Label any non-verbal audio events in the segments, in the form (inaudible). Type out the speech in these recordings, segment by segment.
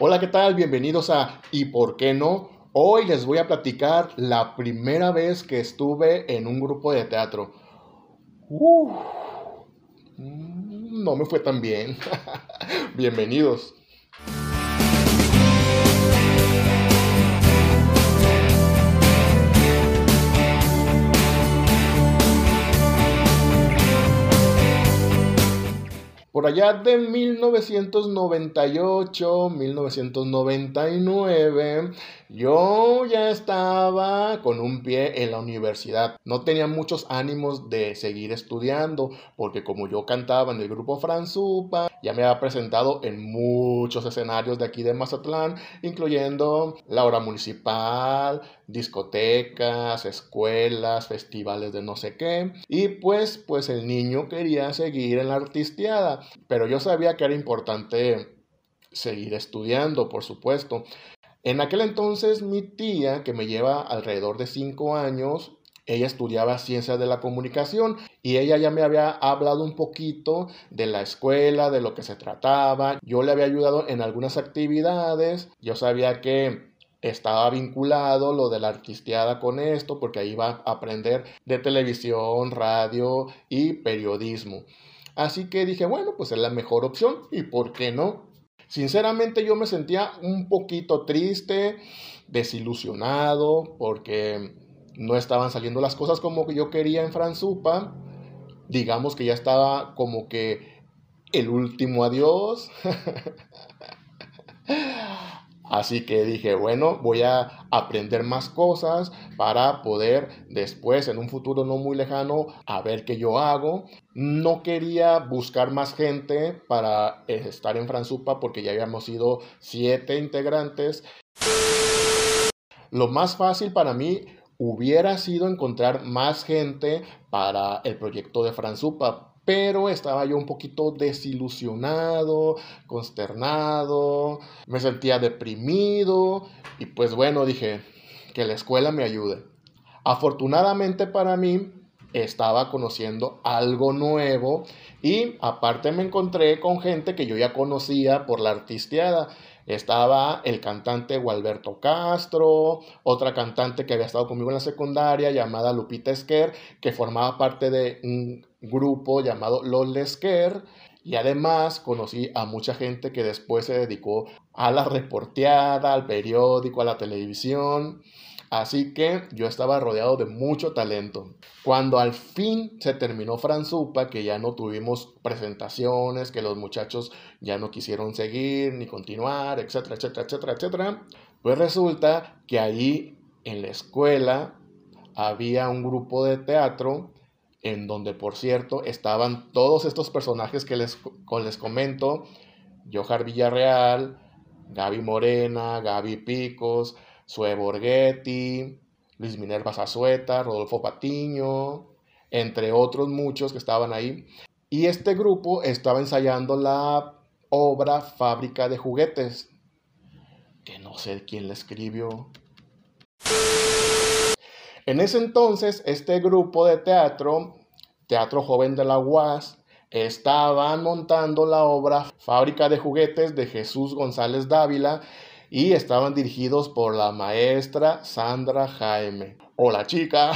Hola, ¿qué tal? Bienvenidos a ¿Y por qué no? Hoy les voy a platicar la primera vez que estuve en un grupo de teatro. Mm, no me fue tan bien. (laughs) Bienvenidos. Por allá de 1998, 1999, yo ya estaba con un pie en la universidad. No tenía muchos ánimos de seguir estudiando, porque como yo cantaba en el grupo Franzupa, ya me había presentado en muchos escenarios de aquí de Mazatlán, incluyendo la hora municipal, discotecas, escuelas, festivales de no sé qué. Y pues, pues el niño quería seguir en la artisteada pero yo sabía que era importante seguir estudiando, por supuesto. En aquel entonces mi tía, que me lleva alrededor de cinco años, ella estudiaba ciencias de la comunicación y ella ya me había hablado un poquito de la escuela, de lo que se trataba. Yo le había ayudado en algunas actividades. Yo sabía que estaba vinculado lo de la artisteada con esto porque ahí iba a aprender de televisión, radio y periodismo. Así que dije, bueno, pues es la mejor opción y ¿por qué no? Sinceramente yo me sentía un poquito triste, desilusionado, porque no estaban saliendo las cosas como yo quería en Franzupa. Digamos que ya estaba como que el último adiós. (laughs) Así que dije, bueno, voy a aprender más cosas para poder después, en un futuro no muy lejano, a ver qué yo hago. No quería buscar más gente para eh, estar en Franzupa porque ya habíamos sido siete integrantes. Lo más fácil para mí hubiera sido encontrar más gente para el proyecto de Franzupa, pero estaba yo un poquito desilusionado, consternado, me sentía deprimido y pues bueno, dije que la escuela me ayude. Afortunadamente para mí estaba conociendo algo nuevo y aparte me encontré con gente que yo ya conocía por la artisteada. Estaba el cantante Gualberto Castro, otra cantante que había estado conmigo en la secundaria llamada Lupita Esquer, que formaba parte de un grupo llamado Los Lesker y además conocí a mucha gente que después se dedicó a la reporteada, al periódico, a la televisión. Así que yo estaba rodeado de mucho talento. Cuando al fin se terminó Franzupa, que ya no tuvimos presentaciones, que los muchachos ya no quisieron seguir ni continuar, etcétera, etcétera, etcétera, etcétera, pues resulta que ahí en la escuela había un grupo de teatro en donde por cierto estaban todos estos personajes que les, les comento, Johar Villarreal, Gaby Morena, Gaby Picos, Sue Borghetti, Luis Minerva Zazueta, Rodolfo Patiño, entre otros muchos que estaban ahí. Y este grupo estaba ensayando la obra Fábrica de Juguetes, que no sé quién la escribió. En ese entonces, este grupo de teatro, Teatro Joven de la UAS, estaban montando la obra Fábrica de Juguetes de Jesús González Dávila y estaban dirigidos por la maestra Sandra Jaime. Hola chica.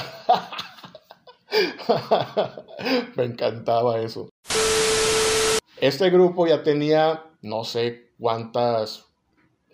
(laughs) Me encantaba eso. Este grupo ya tenía no sé cuántas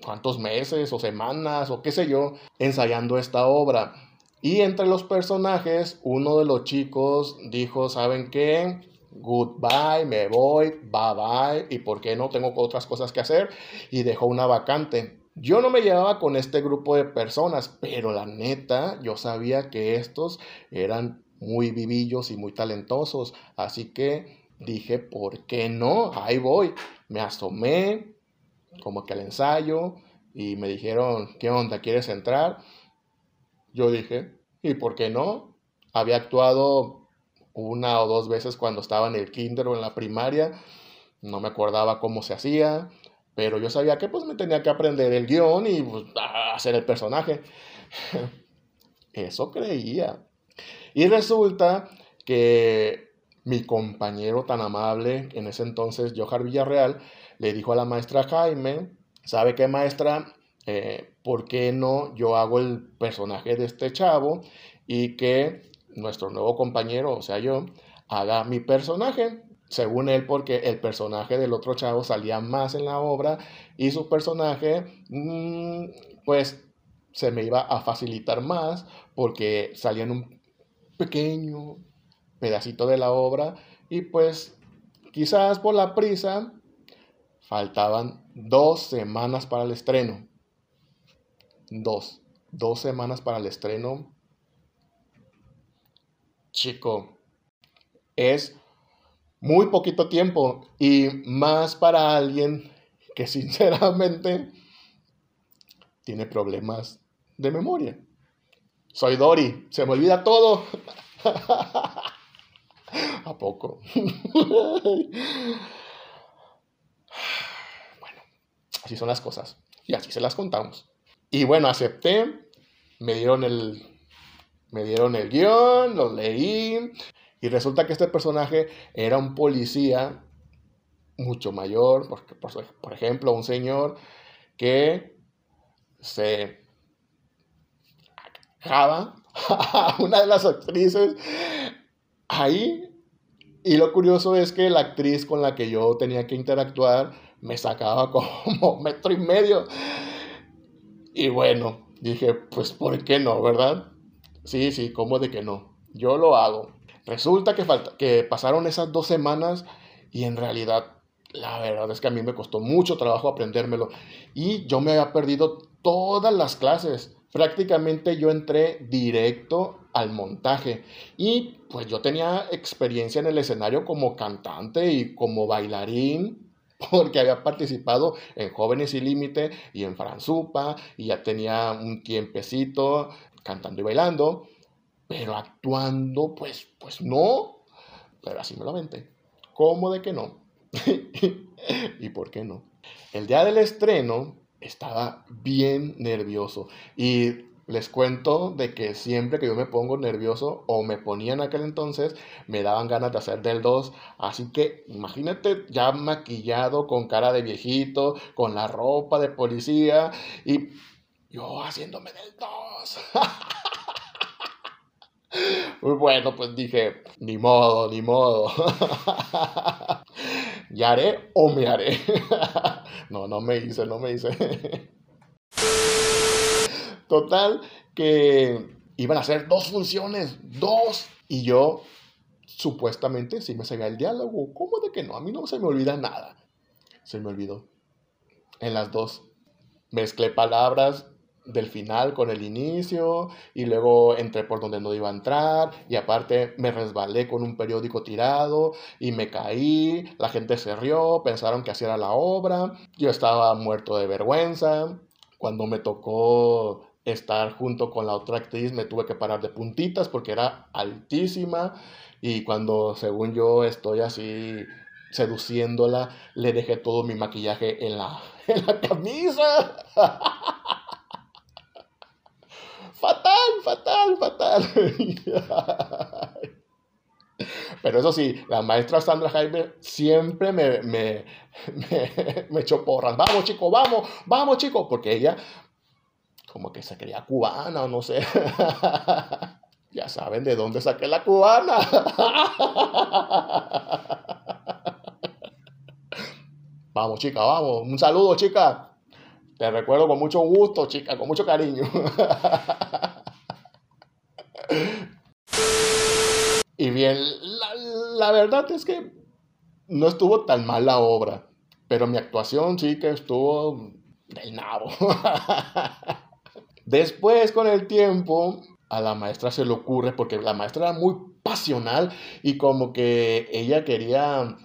cuántos meses o semanas o qué sé yo ensayando esta obra. Y entre los personajes, uno de los chicos dijo, ¿saben qué? Goodbye, me voy, bye bye, y por qué no tengo otras cosas que hacer, y dejó una vacante. Yo no me llevaba con este grupo de personas, pero la neta, yo sabía que estos eran muy vivillos y muy talentosos, así que dije, ¿por qué no? Ahí voy. Me asomé, como que al ensayo, y me dijeron, ¿qué onda? ¿Quieres entrar? Yo dije, ¿y por qué no? Había actuado una o dos veces cuando estaba en el kinder o en la primaria, no me acordaba cómo se hacía, pero yo sabía que pues me tenía que aprender el guion y pues, hacer el personaje. (laughs) Eso creía. Y resulta que mi compañero tan amable, en ese entonces, Johar Villarreal, le dijo a la maestra Jaime, ¿sabe qué maestra? Eh, ¿Por qué no yo hago el personaje de este chavo y que nuestro nuevo compañero, o sea yo, haga mi personaje? Según él, porque el personaje del otro chavo salía más en la obra y su personaje, mm, pues, se me iba a facilitar más porque salía en un pequeño pedacito de la obra y pues quizás por la prisa faltaban dos semanas para el estreno. Dos. Dos semanas para el estreno. Chico, es muy poquito tiempo y más para alguien que (laughs) sinceramente tiene problemas de memoria. Soy Dory, se me olvida todo. (laughs) ¿A poco? (laughs) bueno, así son las cosas. Y así se las contamos. Y bueno, acepté. Me dieron el, me dieron el guion, lo leí. Y resulta que este personaje era un policía mucho mayor, porque, por, ejemplo, un señor que se a (laughs) una de las actrices ahí. Y lo curioso es que la actriz con la que yo tenía que interactuar me sacaba (laughs) como metro y medio. Y bueno, dije, pues ¿por qué no, verdad? Sí, sí, ¿cómo de que no? Yo lo hago. Resulta que, falta, que pasaron esas dos semanas y en realidad la verdad es que a mí me costó mucho trabajo aprendérmelo. Y yo me había perdido todas las clases. Prácticamente yo entré directo al montaje. Y pues yo tenía experiencia en el escenario como cantante y como bailarín (laughs) porque había participado en Jóvenes y Límite y en Franzupa y ya tenía un tiempecito cantando y bailando, pero actuando pues pues no, pero así me lo aventé. ¿Cómo de que no? (laughs) ¿Y por qué no? El día del estreno estaba bien nervioso. Y les cuento de que siempre que yo me pongo nervioso o me ponía en aquel entonces, me daban ganas de hacer del 2. Así que imagínate ya maquillado, con cara de viejito, con la ropa de policía y yo haciéndome del 2. (laughs) Muy bueno, pues dije, ni modo, ni modo. (laughs) ¿Ya haré o me haré? (laughs) no, no me hice, no me hice. (laughs) Total, que iban a hacer dos funciones, dos. Y yo, supuestamente, sí me sabía el diálogo. ¿Cómo de que no? A mí no se me olvida nada. Se me olvidó. En las dos. Mezclé palabras del final con el inicio y luego entré por donde no iba a entrar y aparte me resbalé con un periódico tirado y me caí, la gente se rió, pensaron que así era la obra, yo estaba muerto de vergüenza, cuando me tocó estar junto con la otra actriz me tuve que parar de puntitas porque era altísima y cuando según yo estoy así seduciéndola le dejé todo mi maquillaje en la, (laughs) en la camisa. (laughs) fatal, fatal, fatal. (laughs) Pero eso sí, la maestra Sandra Jaime siempre me, me, me, echó porras. Vamos, chicos, vamos, vamos, chicos. Porque ella, como que se creía cubana o no sé. (laughs) ya saben de dónde saqué la cubana. (laughs) vamos, chica, vamos. Un saludo, chica. Te recuerdo con mucho gusto, chica, con mucho cariño. y bien, la, verdad es que no estuvo tan mal la obra, pero mi actuación sí que estuvo del nabo. Después, con el tiempo, a la maestra se le ocurre, porque la maestra era muy pasional y como que ella quería,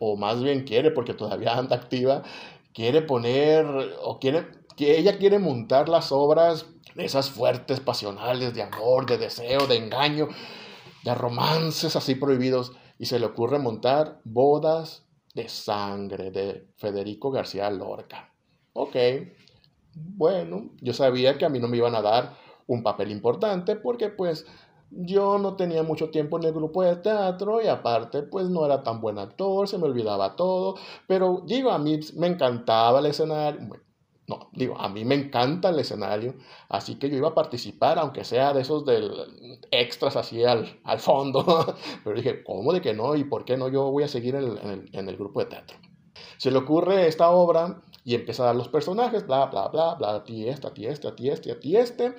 o más bien quiere, porque todavía anda activa, quiere poner o quiere que ella quiere montar las obras esas fuertes, pasionales, de amor, de deseo, de engaño, de romances así prohibidos. Y se le ocurre montar bodas de sangre de Federico García Lorca. Ok, bueno, yo sabía que a mí no me iban a dar un papel importante porque pues yo no tenía mucho tiempo en el grupo de teatro y aparte pues no era tan buen actor, se me olvidaba todo, pero digo, a mí me encantaba el escenario, no, digo, a mí me encanta el escenario, así que yo iba a participar, aunque sea de esos del extras así al, al fondo, (laughs) pero dije, ¿cómo de que no? ¿Y por qué no? Yo voy a seguir en el, en el grupo de teatro. Se le ocurre esta obra y empieza a dar los personajes, bla, bla, bla, bla, a ti este, ti este, ti este, ti este.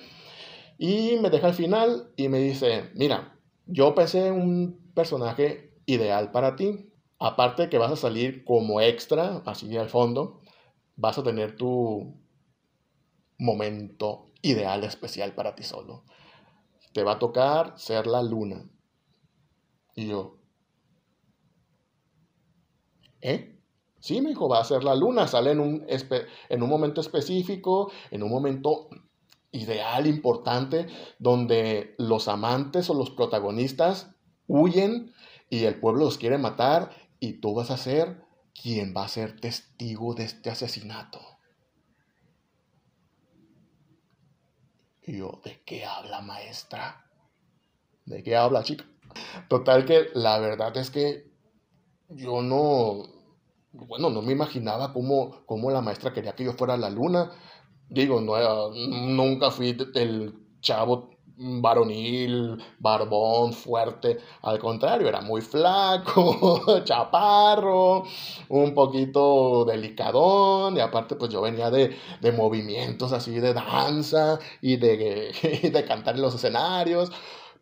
Y me deja al final y me dice, mira, yo pensé un personaje ideal para ti. Aparte de que vas a salir como extra, así al fondo, vas a tener tu momento ideal, especial para ti solo. Te va a tocar ser la luna. Y yo, ¿eh? Sí, me dijo, va a ser la luna, sale en un, en un momento específico, en un momento ideal, importante, donde los amantes o los protagonistas huyen y el pueblo los quiere matar y tú vas a ser quien va a ser testigo de este asesinato. Yo, ¿de qué habla maestra? ¿De qué habla chica? Total que la verdad es que yo no, bueno, no me imaginaba cómo, cómo la maestra quería que yo fuera la luna. Digo, no, nunca fui el chavo varonil, barbón, fuerte. Al contrario, era muy flaco, (laughs) chaparro, un poquito delicadón. Y aparte, pues yo venía de, de movimientos así de danza y de, (laughs) de cantar en los escenarios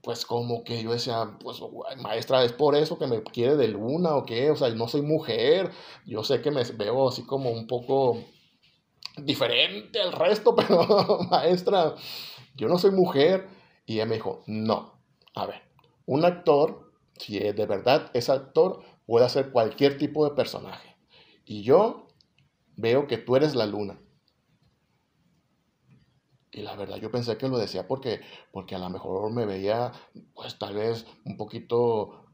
pues como que yo decía, pues maestra, es por eso que me quiere de luna o qué, o sea, no soy mujer, yo sé que me veo así como un poco diferente al resto, (laughs) pero maestra, yo no soy mujer. Y ella me dijo, no, a ver, un actor, si de verdad es actor, puede hacer cualquier tipo de personaje. Y yo veo que tú eres la luna. Y la verdad yo pensé que lo decía porque, porque a lo mejor me veía, pues tal vez un poquito,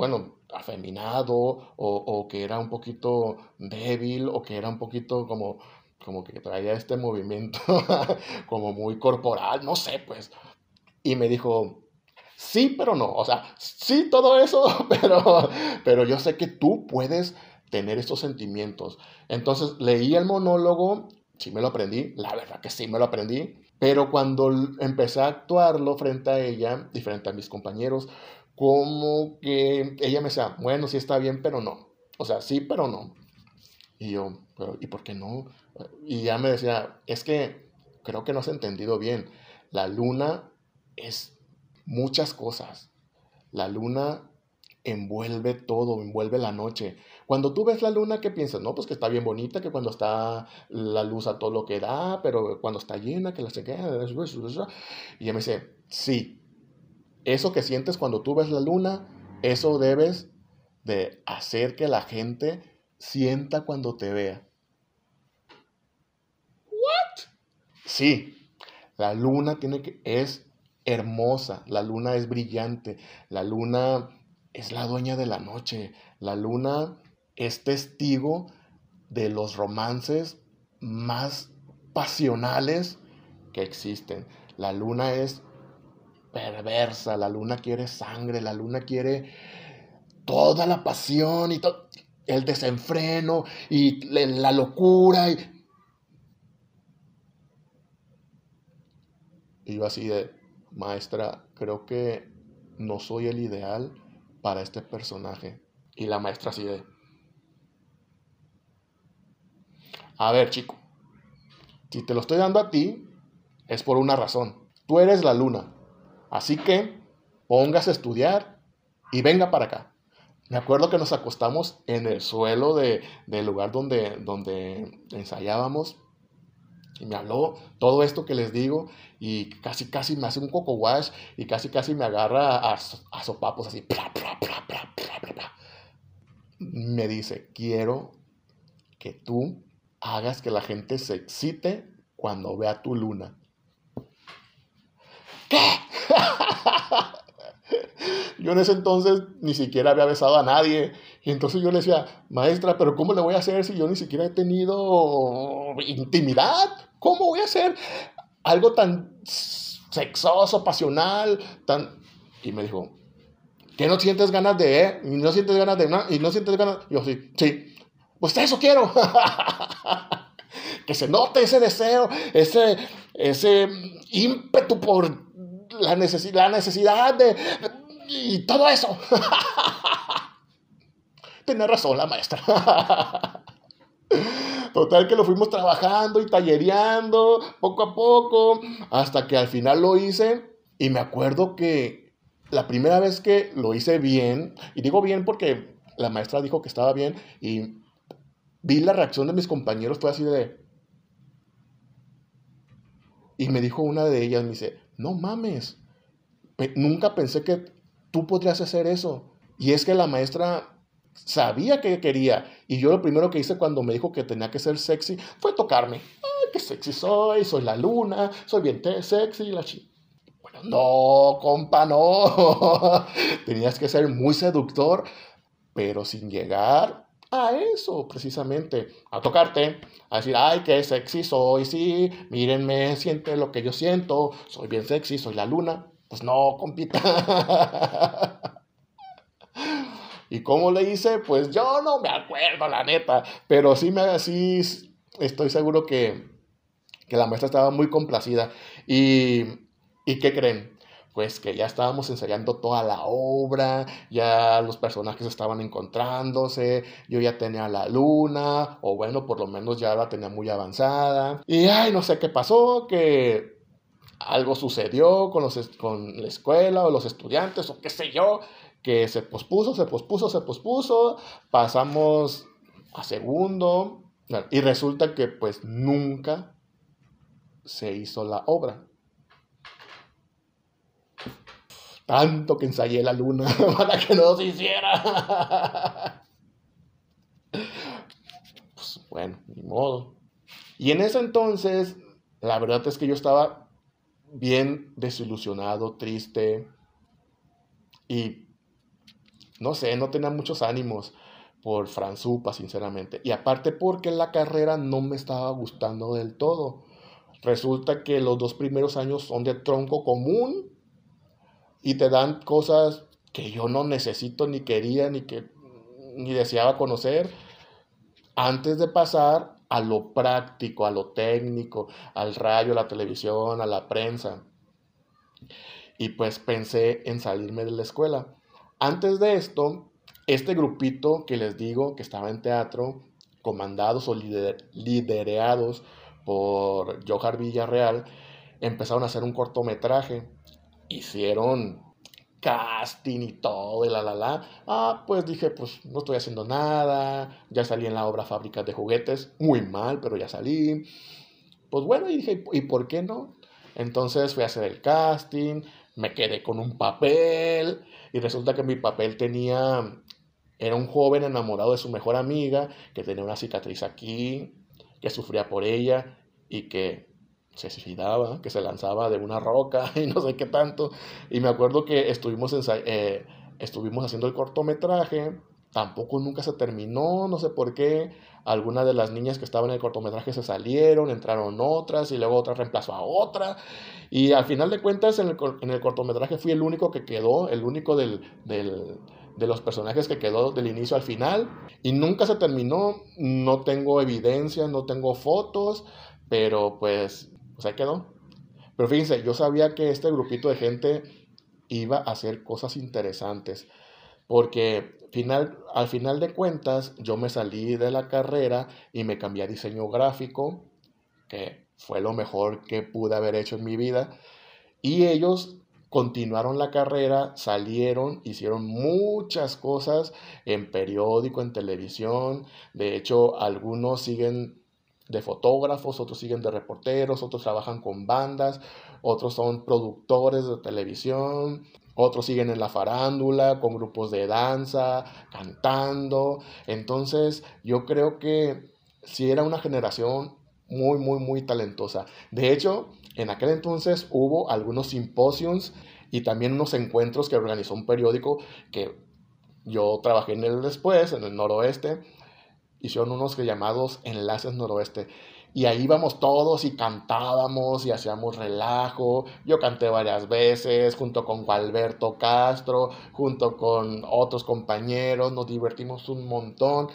bueno, afeminado o, o que era un poquito débil o que era un poquito como, como que traía este movimiento (laughs) como muy corporal, no sé, pues. Y me dijo, sí, pero no, o sea, sí todo eso, (laughs) pero, pero yo sé que tú puedes tener estos sentimientos. Entonces leí el monólogo sí me lo aprendí, la verdad que sí me lo aprendí, pero cuando empecé a actuarlo frente a ella y frente a mis compañeros, como que ella me decía, bueno, sí está bien, pero no. O sea, sí, pero no. Y yo, ¿y por qué no? Y ya me decía, es que creo que no has entendido bien. La luna es muchas cosas. La luna envuelve todo, envuelve la noche. Cuando tú ves la luna, ¿qué piensas? No, pues que está bien bonita, que cuando está la luz a todo lo que da, pero cuando está llena, que la se queda. Y ella me dice, sí, eso que sientes cuando tú ves la luna, eso debes de hacer que la gente sienta cuando te vea. ¿What? Sí, la luna tiene que, es hermosa, la luna es brillante, la luna es la dueña de la noche, la luna es testigo de los romances más pasionales que existen. La luna es perversa, la luna quiere sangre, la luna quiere toda la pasión y todo el desenfreno y la locura. Y, y yo así de, maestra, creo que no soy el ideal para este personaje. Y la maestra así de, A ver, chico, si te lo estoy dando a ti, es por una razón. Tú eres la luna. Así que póngase a estudiar y venga para acá. Me acuerdo que nos acostamos en el suelo del lugar donde, donde ensayábamos y me habló todo esto que les digo y casi casi me hace un coco wash y casi casi me agarra a, a sopapos así. me dice, quiero que tú hagas que la gente se excite cuando vea tu luna. ¿Qué? (laughs) yo en ese entonces ni siquiera había besado a nadie. Y entonces yo le decía, maestra, pero ¿cómo le voy a hacer si yo ni siquiera he tenido intimidad? ¿Cómo voy a hacer algo tan sexoso, pasional, tan... Y me dijo, ¿qué no sientes ganas de, eh? ¿Y no sientes ganas de nada? ¿Y no sientes ganas? yo, sí, sí. Pues eso quiero. (laughs) que se note ese deseo, ese, ese ímpetu por la, la necesidad de... Y todo eso. (laughs) Tiene razón la maestra. (laughs) Total que lo fuimos trabajando y tallereando poco a poco, hasta que al final lo hice y me acuerdo que la primera vez que lo hice bien, y digo bien porque la maestra dijo que estaba bien y vi la reacción de mis compañeros, fue así de... Y me dijo una de ellas, me dice, no mames, nunca pensé que tú podrías hacer eso. Y es que la maestra sabía que quería. Y yo lo primero que hice cuando me dijo que tenía que ser sexy fue tocarme. Ay, qué sexy soy, soy la luna, soy bien sexy, la. Bueno, no, compa, no. (laughs) Tenías que ser muy seductor, pero sin llegar a eso, precisamente, a tocarte, a decir, ay, qué sexy soy, sí, mírenme, siente lo que yo siento, soy bien sexy, soy la luna. Pues no, compita. (laughs) ¿Y cómo le hice? Pues yo no me acuerdo, la neta. Pero sí, me, sí estoy seguro que, que la maestra estaba muy complacida. ¿Y, ¿Y qué creen? Pues que ya estábamos ensayando toda la obra, ya los personajes estaban encontrándose, yo ya tenía la luna, o bueno, por lo menos ya la tenía muy avanzada. Y ay, no sé qué pasó, que algo sucedió con, los, con la escuela o los estudiantes o qué sé yo, que se pospuso, se pospuso, se pospuso, pasamos a segundo y resulta que pues nunca se hizo la obra. Tanto que ensayé la luna (laughs) para que no se hiciera. Pues bueno, ni modo. Y en ese entonces, la verdad es que yo estaba bien desilusionado, triste y no sé, no tenía muchos ánimos por Franzupa, sinceramente. Y aparte porque la carrera no me estaba gustando del todo. Resulta que los dos primeros años son de tronco común y te dan cosas que yo no necesito ni quería ni que ni deseaba conocer antes de pasar a lo práctico, a lo técnico, al radio, a la televisión, a la prensa. Y pues pensé en salirme de la escuela. Antes de esto, este grupito que les digo que estaba en teatro, comandados o liderados por Johar Villarreal, empezaron a hacer un cortometraje. Hicieron casting y todo, y la la la. Ah, pues dije, pues no estoy haciendo nada. Ya salí en la obra Fábricas de Juguetes. Muy mal, pero ya salí. Pues bueno, y dije, ¿y por qué no? Entonces fui a hacer el casting, me quedé con un papel y resulta que mi papel tenía, era un joven enamorado de su mejor amiga, que tenía una cicatriz aquí, que sufría por ella y que se suicidaba, que se lanzaba de una roca (laughs) y no sé qué tanto. Y me acuerdo que estuvimos, eh, estuvimos haciendo el cortometraje, tampoco nunca se terminó, no sé por qué. Algunas de las niñas que estaban en el cortometraje se salieron, entraron otras y luego otra reemplazó a otra. Y al final de cuentas en el, cortometraje fui el único que quedó, el único del, de los personajes que quedó del inicio al final. Y nunca se terminó, no tengo evidencia, no tengo fotos, pero pues, pues ahí quedó. Pero fíjense, yo sabía que este grupito de gente iba a hacer cosas interesantes. Porque final, al final de cuentas yo me salí de la carrera y me cambié a diseño gráfico, que fue lo mejor que pude haber hecho en mi vida. Y ellos continuaron la carrera, salieron, hicieron muchas cosas en periódico, en televisión. De hecho, algunos siguen de fotógrafos, otros siguen de reporteros, otros trabajan con bandas, otros son productores de televisión, otros siguen en la farándula, con grupos de danza, cantando. Entonces, yo creo que sí era una generación muy, muy, muy talentosa. De hecho, en aquel entonces hubo algunos simposios y también unos encuentros que organizó un periódico que yo trabajé en él después, en el noroeste, hicieron unos llamados Enlaces Noroeste. Y ahí íbamos todos y cantábamos y hacíamos relajo. Yo canté varias veces junto con Gualberto Castro, junto con otros compañeros, nos divertimos un montón.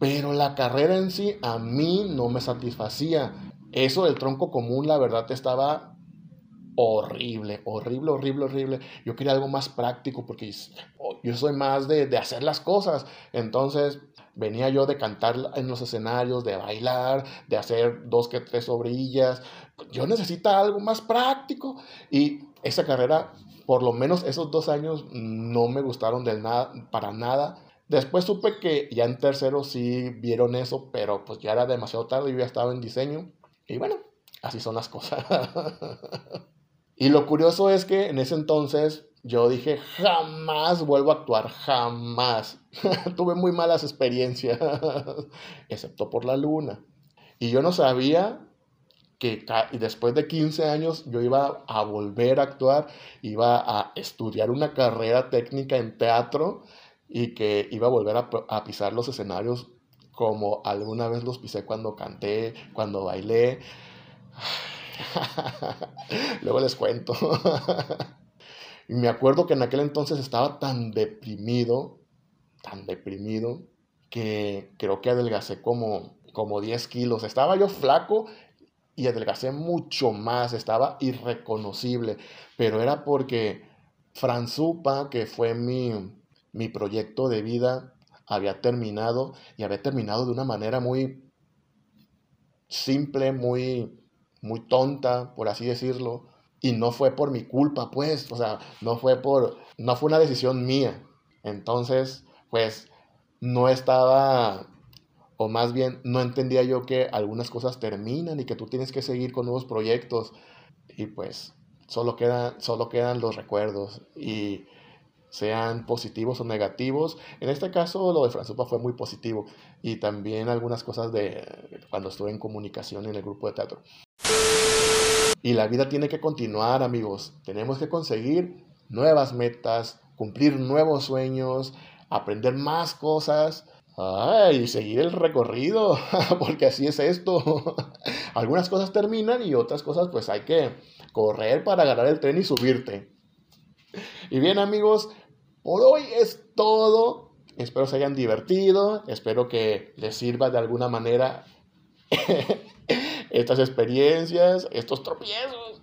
Pero la carrera en sí a mí no me satisfacía. Eso del tronco común, la verdad, estaba horrible, horrible, horrible, horrible. Yo quería algo más práctico porque yo soy más de, de hacer las cosas. Entonces, venía yo de cantar en los escenarios, de bailar, de hacer dos que tres obrillas. Yo necesitaba algo más práctico. Y esa carrera, por lo menos esos dos años, no me gustaron del nada, para nada. Después supe que ya en tercero sí vieron eso, pero pues ya era demasiado tarde, yo ya estaba en diseño. Y bueno, así son las cosas. (laughs) y lo curioso es que en ese entonces yo dije, jamás vuelvo a actuar, jamás. (laughs) Tuve muy malas experiencias, (laughs) excepto por la luna. Y yo no sabía que después de 15 años yo iba a volver a actuar, iba a estudiar una carrera técnica en teatro y que iba a volver a, a pisar los escenarios como alguna vez los pisé cuando canté, cuando bailé. (laughs) Luego les cuento. (laughs) Y me acuerdo que en aquel entonces estaba tan deprimido, tan deprimido, que creo que adelgacé como, como 10 kilos. Estaba yo flaco y adelgacé mucho más, estaba irreconocible, pero era porque Franzupa, que fue mi, mi proyecto de vida, había terminado y había terminado de una manera muy simple, muy, muy tonta, por así decirlo y no fue por mi culpa, pues, o sea, no fue por, no fue una decisión mía. Entonces, pues, no estaba, o más bien, no entendía yo que algunas cosas terminan y que tú tienes que seguir con nuevos proyectos. Y pues, solo quedan, solo quedan los recuerdos. Y sean positivos o negativos. En este caso, lo de Franzupa fue muy positivo. Y también algunas cosas de cuando estuve en comunicación en el grupo de teatro. Y la vida tiene que continuar, amigos. Tenemos que conseguir nuevas metas, cumplir nuevos sueños, aprender más cosas. y seguir el recorrido, (laughs) porque así es esto. (laughs) Algunas cosas terminan y otras cosas pues hay que correr para agarrar el tren y subirte. (laughs) Y bien amigos, por hoy es todo. Espero se hayan divertido, espero que les sirva de alguna manera (laughs) estas experiencias, estos tropiezos.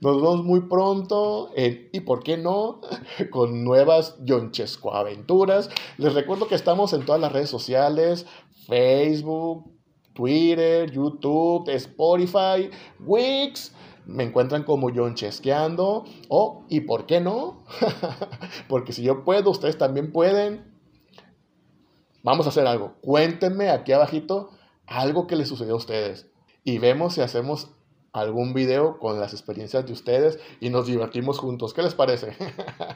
Nos vemos muy pronto y por qué no (laughs) con nuevas Yonchesco aventuras. Les recuerdo que estamos en todas las redes sociales, Facebook, Twitter, YouTube, Spotify, Wix. Me encuentran como Yonchesqueando o y por qué no, (laughs) porque si yo puedo, ustedes también pueden. Vamos a hacer algo. Cuéntenme aquí abajito algo que les sucedió a ustedes y vemos si hacemos algún video con las experiencias de ustedes y nos divertimos juntos. ¿Qué les parece?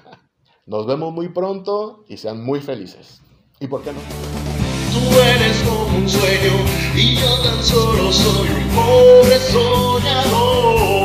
(laughs) nos vemos muy pronto y sean muy felices. ¿Y por qué no? Tú eres como un sueño y yo tan solo soy un pobre sol.